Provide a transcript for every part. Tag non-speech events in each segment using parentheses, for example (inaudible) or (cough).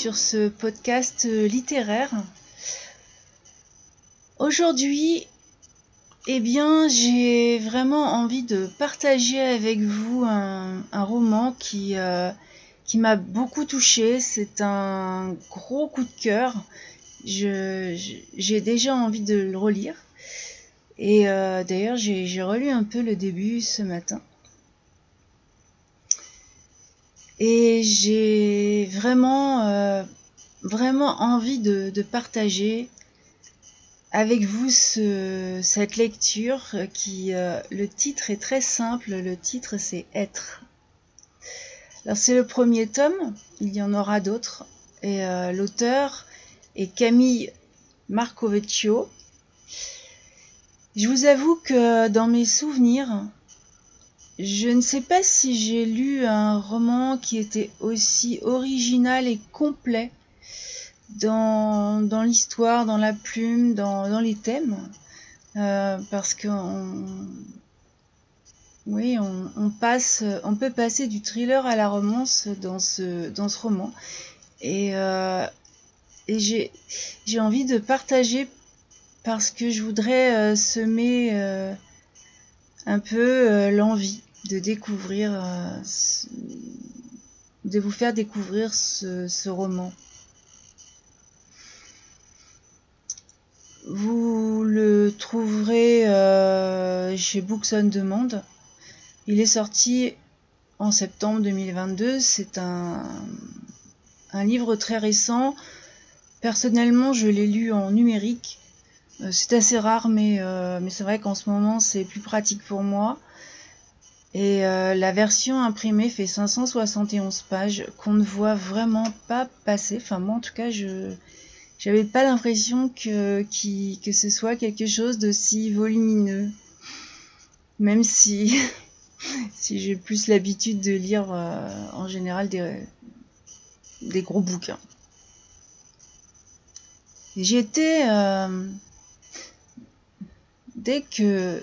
sur ce podcast euh, littéraire. Aujourd'hui, eh bien, j'ai vraiment envie de partager avec vous un, roman qui, euh, qui m'a beaucoup touché. C'est un gros coup de cœur. J'ai déjà envie de le relire. Et d'ailleurs, j'ai relu un peu le début ce matin. Et j'ai vraiment, euh, vraiment envie de, partager avec vous cette lecture qui, euh, le titre est très simple, le titre c'est Être. Alors c'est le premier tome, il y en aura d'autres, et euh, l'auteur est Camille Marcovecchio. Je vous avoue que dans mes souvenirs, je ne sais pas si j'ai lu un roman qui était aussi original et complet dans, dans l'histoire, dans la plume, dans, dans les thèmes. Euh, parce qu'on oui, on, on, passe, on peut passer du thriller à la romance dans ce, dans ce roman. Et, euh, et j'ai, envie de partager parce que je voudrais euh, semer un peu l'envie de découvrir, euh, de vous faire découvrir ce, roman. Vous le trouverez euh, chez Books on Demand. Il est sorti en septembre 2022. C'est un, livre très récent. Personnellement, je l'ai lu en numérique. Euh, c'est assez rare, mais, mais c'est vrai qu'en ce moment, c'est plus pratique pour moi. Et euh, la version imprimée fait 571 pages qu'on ne voit vraiment pas passer. Enfin moi en tout cas je j'avais pas l'impression que, que ce soit quelque chose d'aussi volumineux. Même si (laughs) si j'ai plus l'habitude de lire euh, en général des, des gros bouquins. J'étais euh, dès que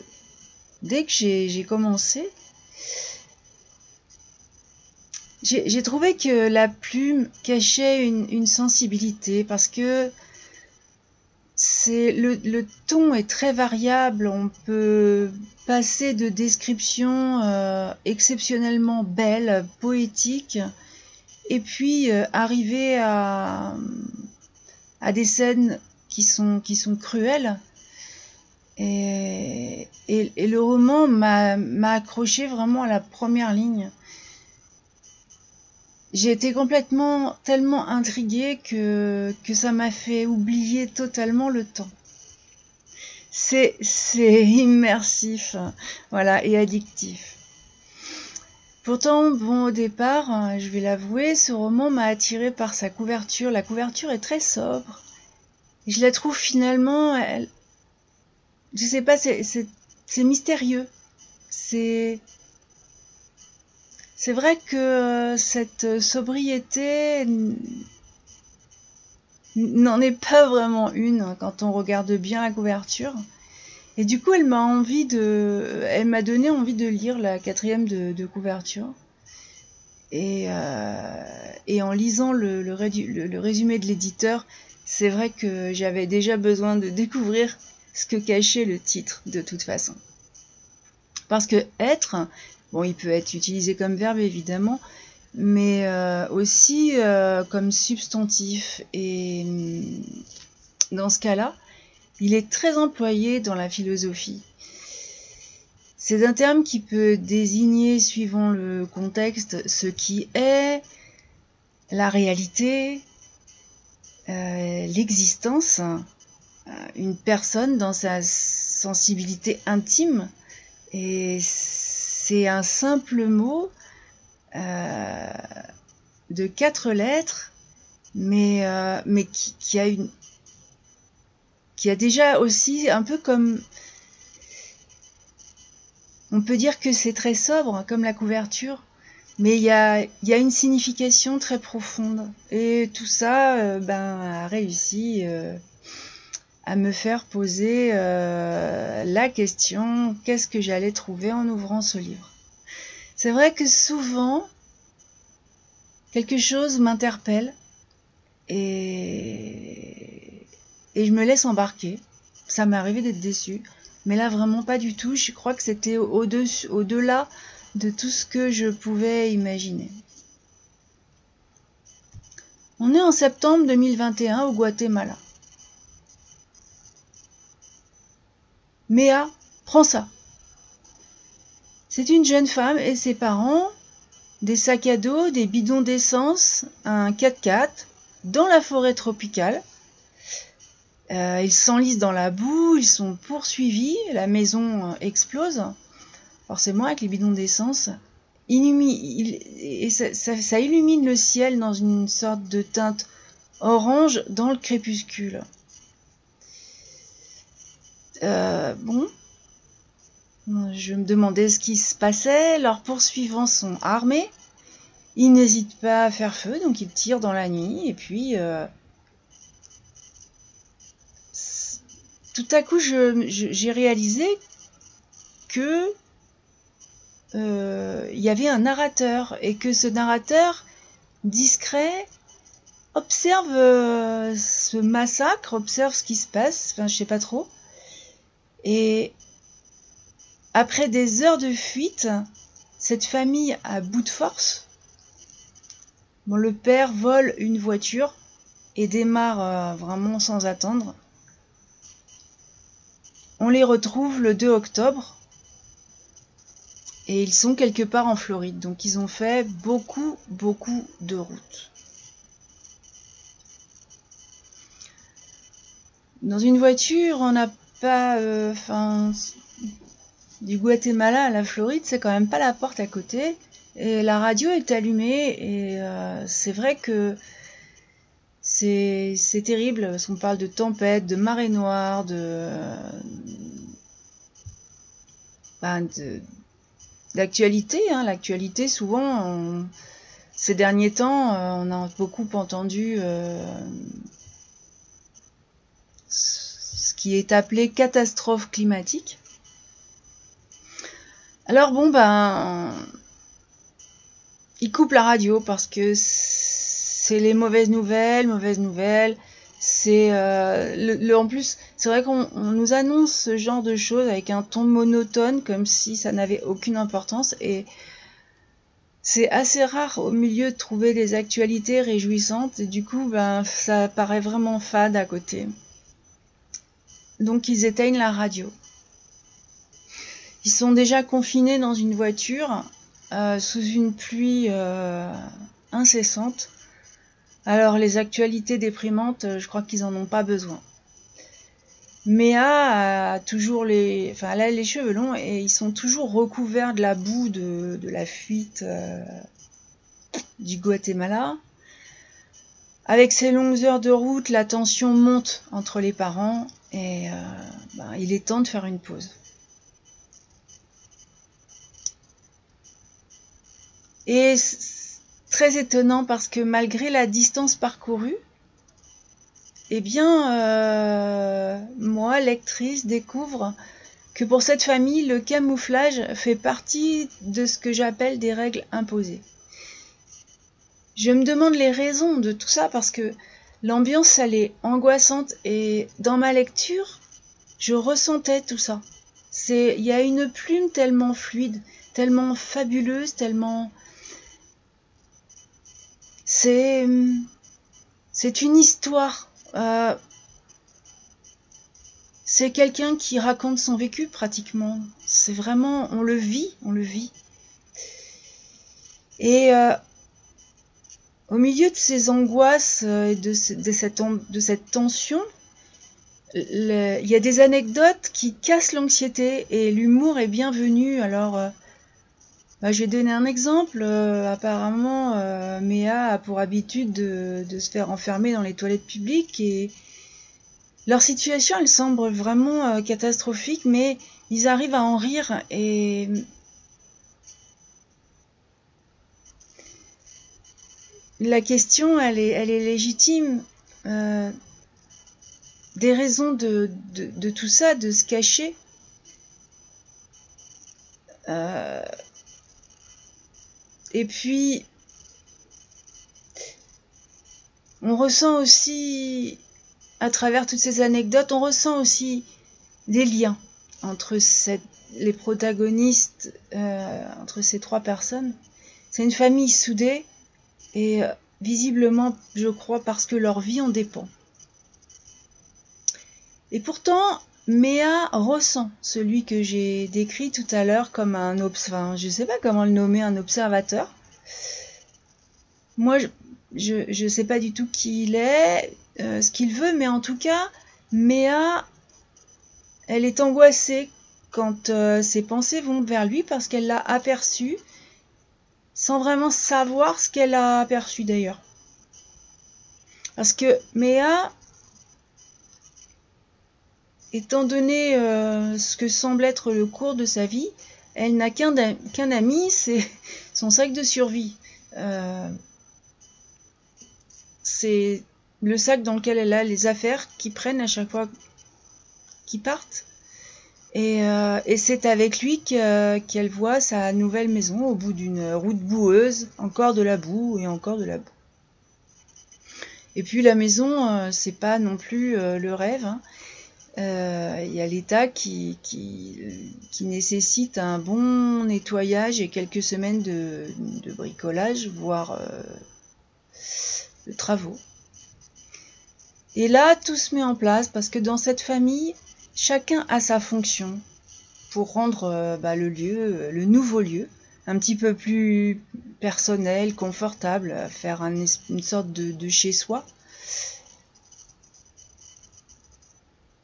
dès que j'ai commencé j'ai trouvé que la plume cachait une, sensibilité parce que c'est le, ton est très variable. On peut passer de descriptions euh, exceptionnellement belles, poétiques, et puis euh, arriver à, à des scènes qui sont, qui sont cruelles. Et, le roman m'a accroché vraiment à la première ligne j'ai été complètement tellement intriguée que, que ça m'a fait oublier totalement le temps. C'est, (laughs) immersif, voilà, et addictif. Pourtant, bon, au départ, je vais l'avouer, ce roman m'a attiré par sa couverture. La couverture est très sobre. Je la trouve finalement, je sais pas, c'est, mystérieux. C'est, vrai que euh, cette sobriété n'en est pas vraiment une hein, quand on regarde bien la couverture. Et du coup, elle m'a donné envie de lire la quatrième de, couverture. Et, euh, et, en lisant le, le résumé de l'éditeur, c'est vrai que j'avais déjà besoin de découvrir ce que cachait le titre de toute façon. Parce que être, Bon, il peut être utilisé comme verbe évidemment, mais euh, aussi euh, comme substantif. Et mm, dans ce cas-là, il est très employé dans la philosophie. C'est un terme qui peut désigner, suivant le contexte, ce qui est, la réalité, euh, l'existence, une personne dans sa sensibilité intime. Et c'est un simple mot euh, de quatre lettres, mais, euh, mais qui, a une qui a déjà aussi un peu comme on peut dire que c'est très sobre comme la couverture, mais il y a, y a, une signification très profonde. Et tout ça euh, ben, a réussi à me faire poser euh, la question qu'est-ce que j'allais trouver en ouvrant ce livre? C'est vrai que souvent, quelque chose m'interpelle et, je me laisse embarquer. Ça m'est arrivé d'être déçue, mais là vraiment pas du tout. Je crois que c'était au-delà de tout ce que je pouvais imaginer. On est en septembre 2021 au Guatemala. Méa, prends ça. C'est une jeune femme et ses parents, des sacs à dos, des bidons d'essence, un 4x4, dans la forêt tropicale. Euh, ils s'enlisent dans la boue, ils sont poursuivis, la maison euh, explose, forcément avec les bidons d'essence. Et ça, ça, illumine le ciel dans une sorte de teinte orange dans le crépuscule. Euh, bon, je me demandais ce qui se passait. Leurs poursuivants sont armés. Ils n'hésitent pas à faire feu, donc ils tirent dans la nuit. Et puis, euh, tout à coup, j'ai réalisé que euh, il y avait un narrateur et que ce narrateur discret observe ce massacre, observe ce qui se passe. Enfin, je sais pas trop. Et après des heures de fuite, cette famille à bout de force, bon, le père vole une voiture et démarre euh, vraiment sans attendre. On les retrouve le 2 octobre et ils sont quelque part en Floride. Donc ils ont fait beaucoup, beaucoup de routes. Dans une voiture, on a pas, euh, enfin, du Guatemala à la Floride, c'est quand même pas la porte à côté. Et la radio est allumée et euh, c'est vrai que c'est terrible parce qu'on parle de tempête, de marée noire, de ben, d'actualité. Hein. L'actualité, souvent, ces derniers temps, euh, on a beaucoup entendu qui est appelé catastrophe climatique. Alors bon ben il coupe la radio parce que c'est les mauvaises nouvelles, mauvaises nouvelles. C'est euh, le, en plus c'est vrai qu'on nous annonce ce genre de choses avec un ton monotone comme si ça n'avait aucune importance et c'est assez rare au milieu de trouver des actualités réjouissantes et du coup ben ça paraît vraiment fade à côté. Donc ils éteignent la radio. Ils sont déjà confinés dans une voiture euh, sous une pluie euh, incessante. Alors les actualités déprimantes, euh, je crois qu'ils en ont pas besoin. Méa a toujours les, enfin les cheveux longs et ils sont toujours recouverts de la boue de, la fuite du Guatemala. Avec ces longues heures de route, la tension monte entre les parents et euh, ben, il est temps de faire une pause. Et très étonnant parce que malgré la distance parcourue, eh bien, euh, moi, lectrice, découvre que pour cette famille, le camouflage fait partie de ce que j'appelle des règles imposées. Je me demande les raisons de tout ça parce que L'ambiance, elle est angoissante et dans ma lecture, je ressentais tout ça. C'est, il y a une plume tellement fluide, tellement fabuleuse, tellement. C'est, c'est une histoire. Euh, c'est quelqu'un qui raconte son vécu pratiquement. C'est vraiment, on le vit, on le vit. Et euh, au milieu de ces angoisses euh, et de, cette, tension, il y a des anecdotes qui cassent l'anxiété et l'humour est bienvenu. Alors, euh, bah, je vais donner un exemple. Euh, apparemment, Méa a pour habitude de, de, se faire enfermer dans les toilettes publiques et leur situation, elle semble vraiment catastrophique, mais ils arrivent à en rire et la question, elle est, légitime. Euh, des raisons de, tout ça, de se cacher. Euh, et puis, ressent aussi, à travers toutes ces anecdotes, on ressent aussi des liens entre les protagonistes, euh, entre ces trois personnes. C'est une famille soudée et euh, visiblement, je crois, parce que leur vie en dépend. Et pourtant, Méa ressent celui que j'ai décrit tout à l'heure comme un enfin, je sais pas comment le nommer, un observateur. Moi, je ne sais pas du tout qui il est, euh, ce qu'il veut, mais en tout cas, Méa, elle est angoissée quand euh, ses pensées vont vers lui parce qu'elle l'a aperçu sans vraiment savoir ce qu'elle a aperçu d'ailleurs. Parce que Méa, étant donné euh, ce que semble être le cours de sa vie, elle n'a qu'un ami, (laughs) c'est son sac de survie. Euh, c'est le sac dans lequel elle a les affaires qui prennent à chaque fois qu'ils partent. Et, euh, c'est avec lui qu'elle voit sa nouvelle maison au bout d'une route boueuse, encore de la boue et encore de la boue. Et puis la maison, c'est pas non plus le rêve. Hein. Euh, il y a l'État qui, nécessite un bon nettoyage et quelques semaines de, bricolage, voire euh, de travaux. Et là, tout se met en place parce que dans cette famille, chacun a sa fonction pour rendre euh, bah, le lieu, le nouveau lieu, un petit peu plus personnel, confortable, faire une sorte de chez soi.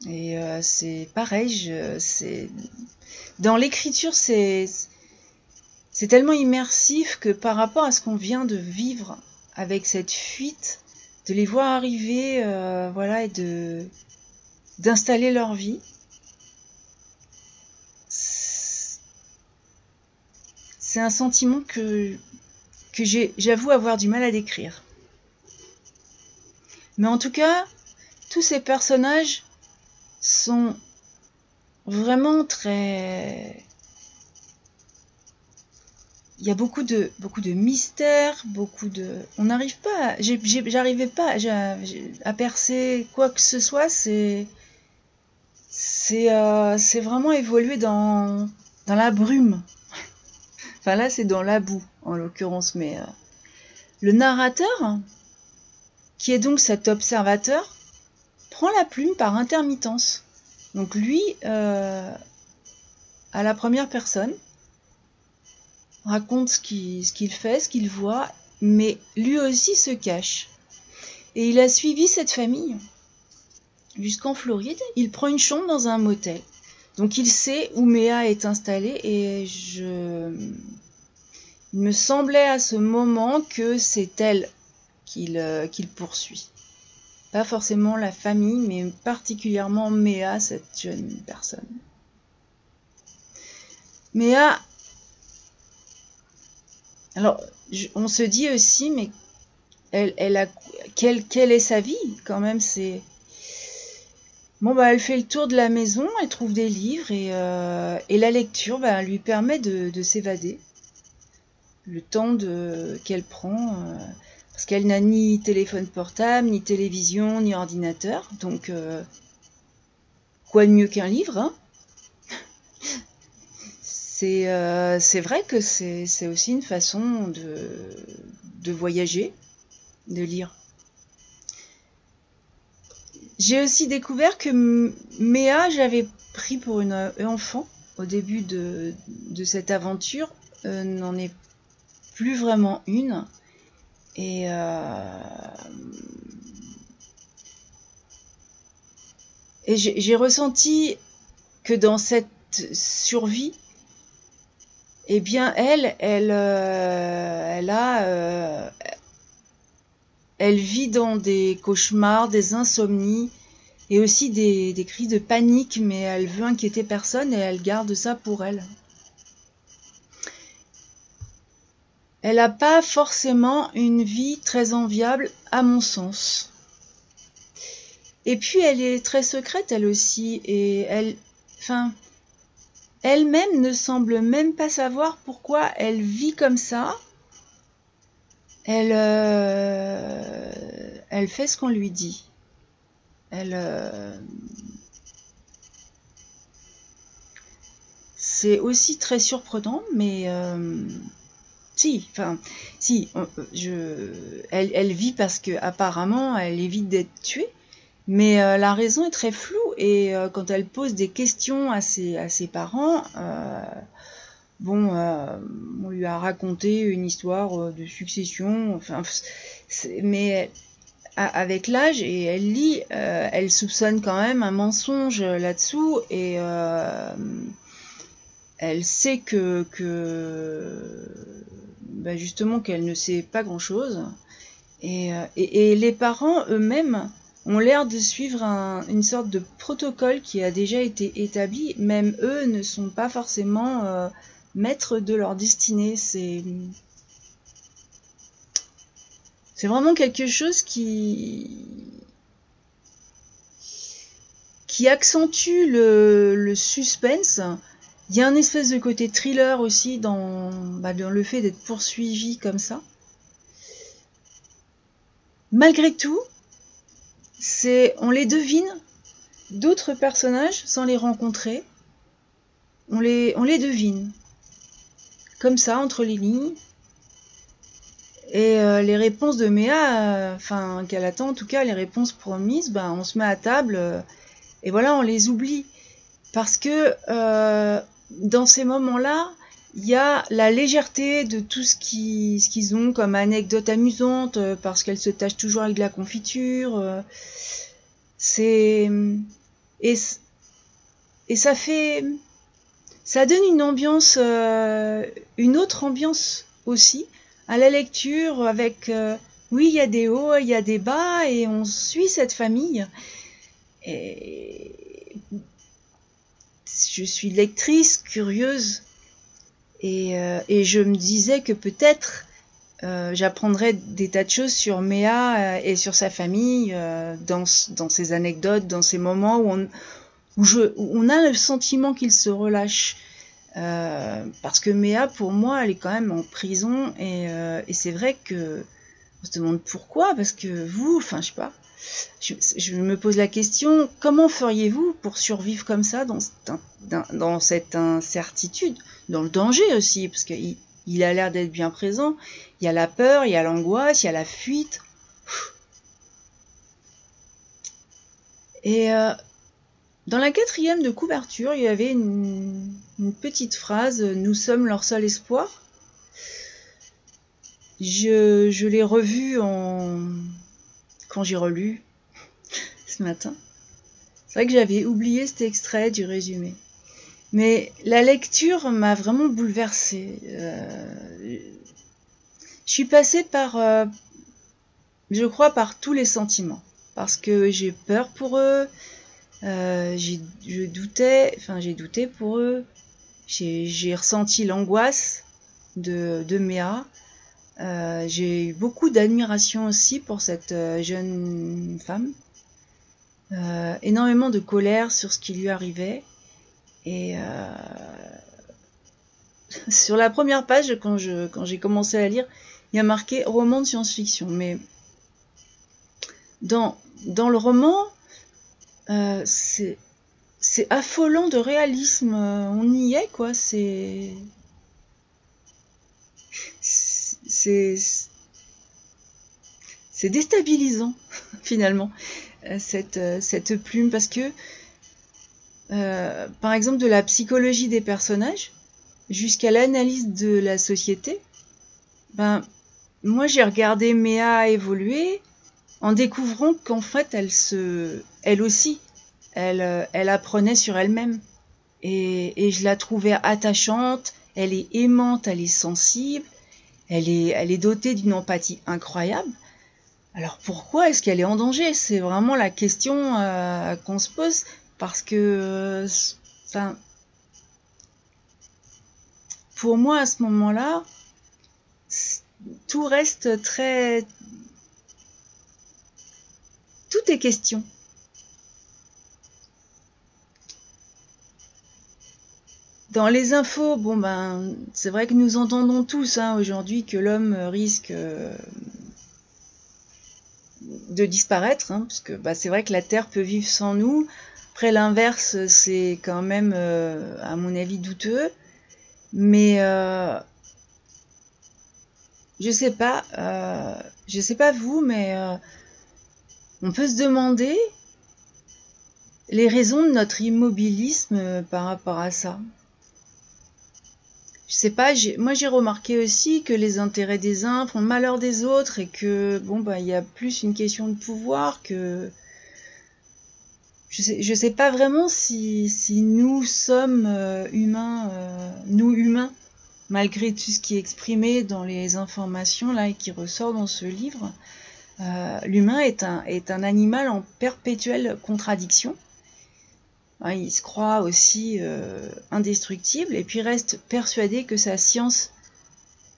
Et euh, c'est pareil, dans l'écriture, c'est c'est tellement immersif que par rapport à ce qu'on vient de vivre avec cette fuite, de les voir arriver, euh, voilà, et de d'installer leur vie, c'est un sentiment que que j'avoue avoir du mal à décrire. Mais en tout cas, tous ces personnages sont vraiment très... Il y a beaucoup de, beaucoup de mystères, beaucoup de... On n'arrive pas... J'arrivais pas à, percer quoi que ce soit, c'est... C'est euh, vraiment évolué dans, dans la brume. enfin là, c'est dans la boue, en l'occurrence, mais... Euh, le narrateur, qui est donc cet observateur, prend la plume par intermittence. Donc lui, euh, à la première personne, raconte ce qu'il fait, ce qu'il voit, mais lui aussi se cache. Et il a suivi cette famille jusqu'en Floride. Il prend une chambre dans un motel. Donc il sait où Méa est installée et je... Il me semblait à ce moment que c'est elle qu'il euh, poursuit. Pas forcément la famille, mais particulièrement Méa, cette jeune personne. Méa, alors on se dit aussi, mais elle, a quelle, quelle, est sa vie quand même C'est bon bah elle fait le tour de la maison, elle trouve des livres et, euh, la lecture bah, lui permet de, s'évader. Le temps qu'elle prend. Euh, parce qu'elle n'a ni téléphone portable, ni télévision, ni ordinateur. Donc, euh, quoi de mieux qu'un livre hein? C'est vrai que c'est aussi une façon de, de voyager, de lire. J'ai aussi découvert que Méa, j'avais pris pour une enfant au début de, cette aventure, euh, n'en est plus vraiment une. Et euh, j'ai ressenti que dans cette survie, eh bien, elle, elle, euh, elle a, euh, elle vit dans des cauchemars, des insomnies et aussi des, cris de panique, mais elle veut inquiéter personne et elle garde ça pour elle. Elle n'a pas forcément une vie très enviable, à mon sens. Et puis elle est très secrète, elle aussi, et elle, enfin, elle-même ne semble même pas savoir pourquoi elle vit comme ça. Elle, euh, elle fait ce qu'on lui dit. Elle. C'est aussi très surprenant, mais si, enfin, si, elle, vit parce que apparemment elle évite d'être tuée, mais euh, la raison est très floue et euh, quand elle pose des questions à ses, à ses parents, euh, bon, on lui a raconté une histoire de succession, mais avec l'âge et elle lit, elle soupçonne quand même un mensonge là-dessous et elle sait que, bah, justement qu'elle ne sait pas grand-chose. Et, les parents eux-mêmes ont l'air de suivre une sorte de protocole qui a déjà été établi. Même eux ne sont pas forcément euh, maîtres de leur destinée. C'est vraiment quelque chose qui accentue le, le suspense. Il y a un espèce de côté thriller aussi dans, bah, dans le fait d'être poursuivi comme ça. Malgré tout, c'est on les devine d'autres personnages sans les rencontrer. On les, on les devine. Comme ça, entre les lignes. Et euh, les réponses de Méa, euh, enfin, qu'elle attend en tout cas, les réponses promises, ben, on se met à table euh, et voilà, on les oublie. Parce que dans ces moments-là, il y a la légèreté de tout ce qu'ils ont comme anecdote amusante, parce qu'elle se tâche toujours avec de la confiture. C'est. Et ça fait. Ça donne une ambiance, euh, une autre ambiance aussi à la lecture avec. oui, il y a des hauts, il y a des bas, et on suit cette famille. Et je suis lectrice, curieuse euh, et, je me disais que peut-être euh, j'apprendrais des tas de choses sur Méa euh, et sur sa famille dans, dans ces anecdotes, dans ces moments où on, où je, on a le sentiment qu'il se relâche. parce que Méa, pour moi, elle est quand même en prison et, et c'est vrai que on se demande pourquoi, parce que vous, enfin, je sais pas, je, me pose la question, comment feriez-vous pour survivre comme ça dans, dans, cette incertitude, dans le danger aussi, parce qu'il il a l'air d'être bien présent, il y a la peur, il y a l'angoisse, il y a la fuite. Et euh, dans la quatrième de couverture, il y avait une, petite phrase Nous sommes leur seul espoir. Je, l'ai revue quand j'ai relu (laughs) ce matin. C'est vrai que j'avais oublié cet extrait du résumé. Mais la lecture m'a vraiment bouleversée. Euh, je suis passée par, euh, je crois, par tous les sentiments. Parce que j'ai peur pour eux, euh, je doutais, enfin j'ai douté pour eux, j'ai ressenti l'angoisse de, de Méa, euh, j'ai eu beaucoup d'admiration aussi pour cette euh, jeune femme. Énormément de colère sur ce qui lui arrivait. Et (laughs) sur la première page, quand, je, quand j'ai commencé à lire, il y a marqué roman de science-fiction. Mais dans, dans le roman, c'est, c'est affolant de réalisme. On y est, quoi. C'est c'est c'est déstabilisant (laughs) finalement euh, cette, euh, cette plume parce que euh, par exemple de la psychologie des personnages jusqu'à l'analyse de la société ben moi j'ai regardé Méa évoluer en découvrant qu'en fait elle se elle aussi elle, elle apprenait sur elle-même et, je la trouvais attachante elle est aimante elle est sensible elle est, elle est dotée d'une empathie incroyable. Alors pourquoi est-ce qu'elle est en danger? C'est vraiment la question euh, qu'on se pose parce que, enfin, pour moi à ce moment-là, tout reste très, tout est question. Dans les infos, bon ben, c'est vrai que nous entendons tous hein, aujourd'hui que l'homme risque euh, de disparaître, hein, parce que bah, c'est vrai que la Terre peut vivre sans nous. Après, l'inverse, c'est quand même, euh, à mon avis, douteux. Mais euh, je sais pas, je sais pas vous, mais on peut se demander les raisons de notre immobilisme euh, par rapport à ça. Je sais pas, moi j'ai remarqué aussi que les intérêts des uns font malheur des autres et que bon bah il y a plus une question de pouvoir que je sais, sais pas vraiment si, si nous sommes euh, humains, euh, nous humains, malgré tout ce qui est exprimé dans les informations là et qui ressort dans ce livre, euh, l'humain est un, animal en perpétuelle contradiction. Hein, il se croit aussi euh, indestructible et puis reste persuadé que sa science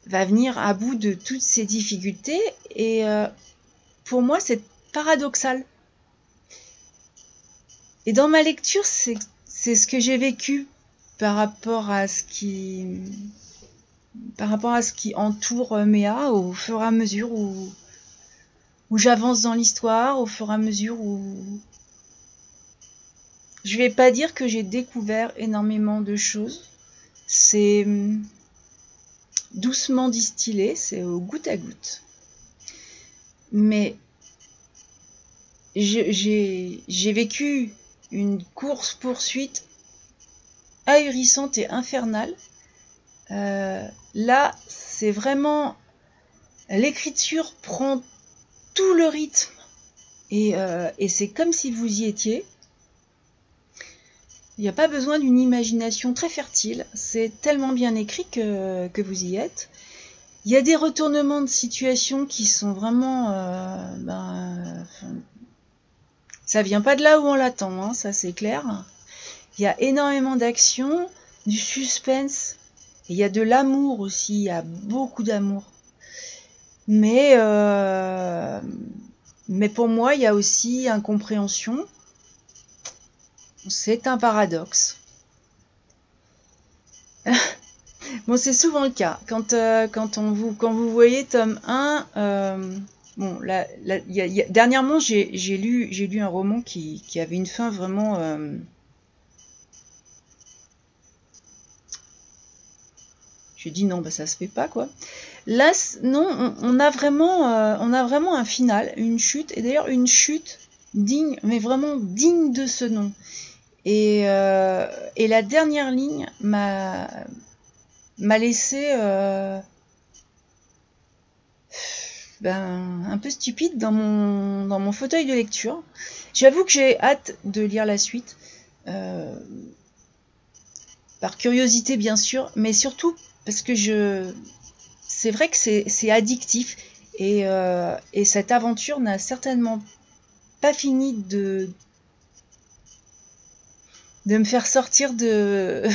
va venir à bout de toutes ses difficultés. Et euh, pour moi, c'est paradoxal. Et dans ma lecture, c'est ce que j'ai vécu par rapport à ce qui par rapport à ce qui entoure Méa au fur et à mesure où, où j'avance dans l'histoire, au fur et à mesure où, je vais pas dire que j'ai découvert énormément de choses. C'est hum, doucement distillé, c'est au goutte à goutte. Mais j'ai vécu une course-poursuite ahurissante et infernale. Euh, là, c'est vraiment... L'écriture prend tout le rythme. Et, euh, et c'est comme si vous y étiez. Il n'y a pas besoin d'une imagination très fertile, c'est tellement bien écrit que, que, vous y êtes. Il y a des retournements de situation qui sont vraiment... Euh, ben, ça vient pas de là où on l'attend, hein, ça c'est clair. Il y a énormément d'action, du suspense, et il y a de l'amour aussi, il y a beaucoup d'amour. Mais, euh, mais pour moi, il y a aussi incompréhension c'est un paradoxe. (laughs) bon, c'est souvent le cas. Quand, euh, quand, on vous, quand vous voyez tome 1, euh, bon, dernièrement, j'ai lu, lu un roman qui, qui, avait une fin vraiment... Euh, j'ai dit non, bah, ça se fait pas, quoi. Là, non, on, on a vraiment, euh, on a vraiment un final, une chute, et d'ailleurs une chute digne, mais vraiment digne de ce nom. Et, euh, la dernière ligne m'a laissé euh, ben, un peu stupide dans mon, fauteuil de lecture. J'avoue que j'ai hâte de lire la suite. Par curiosité bien sûr, mais surtout parce que je c'est vrai que c'est addictif. Et, euh, et cette aventure n'a certainement pas fini de, me faire sortir de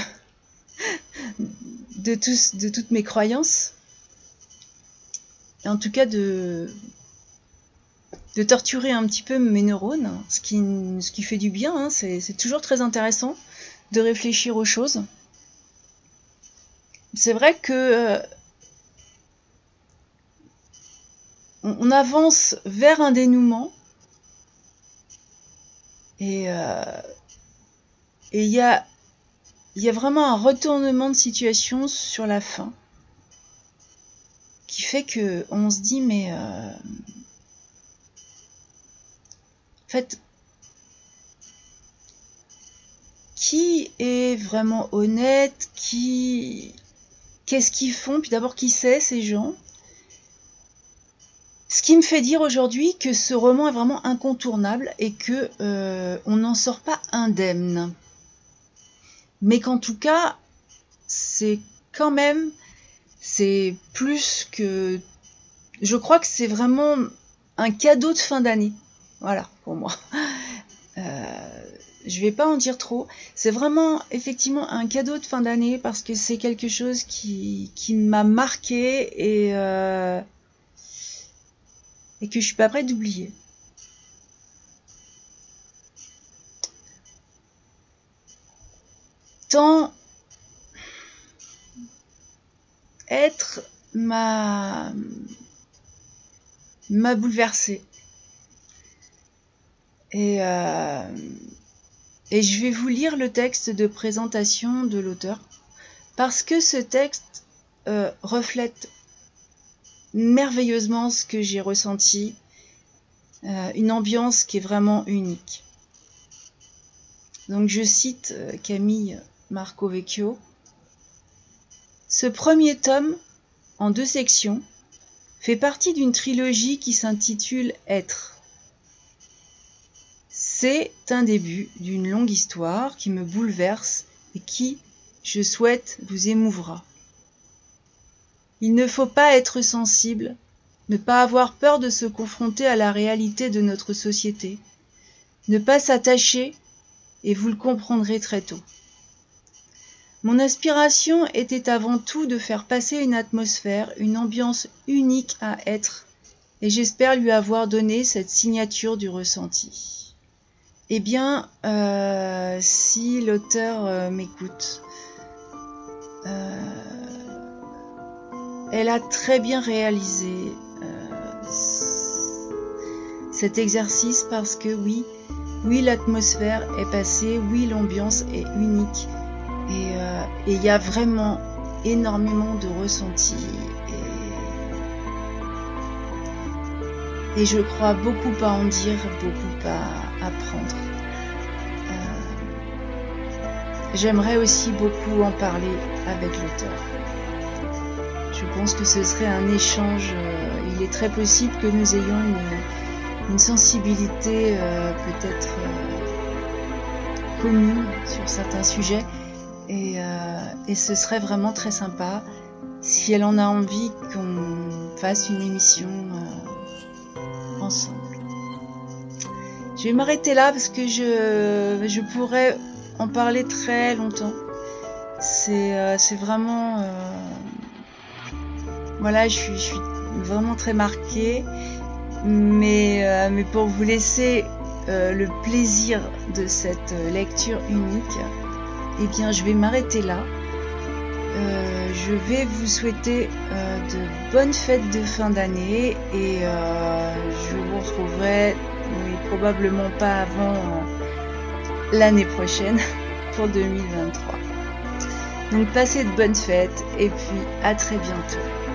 (laughs) toutes mes croyances. En tout cas de torturer un petit peu mes neurones ce qui, fait du bien hein. c'est toujours très intéressant de réfléchir aux choses. C'est vrai que on avance vers un dénouement. Et euh, il y a, y a vraiment un retournement de situation sur la fin qui fait que on se dit mais euh, en fait qui est vraiment honnête qui qu'est-ce qu'ils font? Puis d'abord qui c'est ces gens? Ce qui me fait dire aujourd'hui que ce roman est vraiment incontournable et que euh, on n'en sort pas indemne mais qu'en tout cas, c'est quand même, c'est plus que, je crois que c'est vraiment un cadeau de fin d'année. Voilà, pour moi. (laughs) Euh, je vais pas en dire trop. C'est vraiment effectivement un cadeau de fin d'année parce que c'est quelque chose qui, m'a marqué et, euh, et que je suis pas prête d'oublier. tant être m'a m'a bouleversé. Et, et je vais vous lire le texte de présentation de l'auteur parce que ce texte reflète merveilleusement ce que j'ai ressenti, une ambiance qui est vraiment unique. Donc je cite Camille Marco Vecchio. Ce premier tome, en deux sections, fait partie d'une trilogie qui s'intitule Être. C'est un début d'une longue histoire qui me bouleverse et qui, je souhaite, vous émouvra. Il ne faut pas être sensible, ne pas avoir peur de se confronter à la réalité de notre société, ne pas s'attacher, et vous le comprendrez très tôt. Mon aspiration était avant tout de faire passer une atmosphère, une ambiance unique à être, et j'espère lui avoir donné cette signature du ressenti. Eh bien, euh, si l'auteur euh, m'écoute, euh, elle a très bien réalisé cet exercice parce que oui, oui l'atmosphère est passée, oui l'ambiance est unique, euh, et il y a vraiment énormément de ressentis. Et, je crois beaucoup à en dire, beaucoup à apprendre. Euh, j'aimerais aussi beaucoup en parler avec l'auteur. Je pense que ce serait un échange. Euh, il est très possible que nous ayons une, sensibilité peut-être commune sur certains sujets euh, et, ce serait vraiment très sympa si elle en a envie qu'on fasse une émission euh, ensemble. Je vais m'arrêter là parce que je, je pourrais en parler très longtemps. C'est euh, vraiment... voilà, je suis, vraiment très marquée. Mais, mais pour vous laisser le plaisir de cette lecture unique, eh bien, je vais m'arrêter là. Euh, je vais vous souhaiter euh, de bonnes fêtes de fin d'année et euh, je vous retrouverai probablement pas avant l'année prochaine (laughs) pour 2023. Donc passez de bonnes fêtes et puis à très bientôt.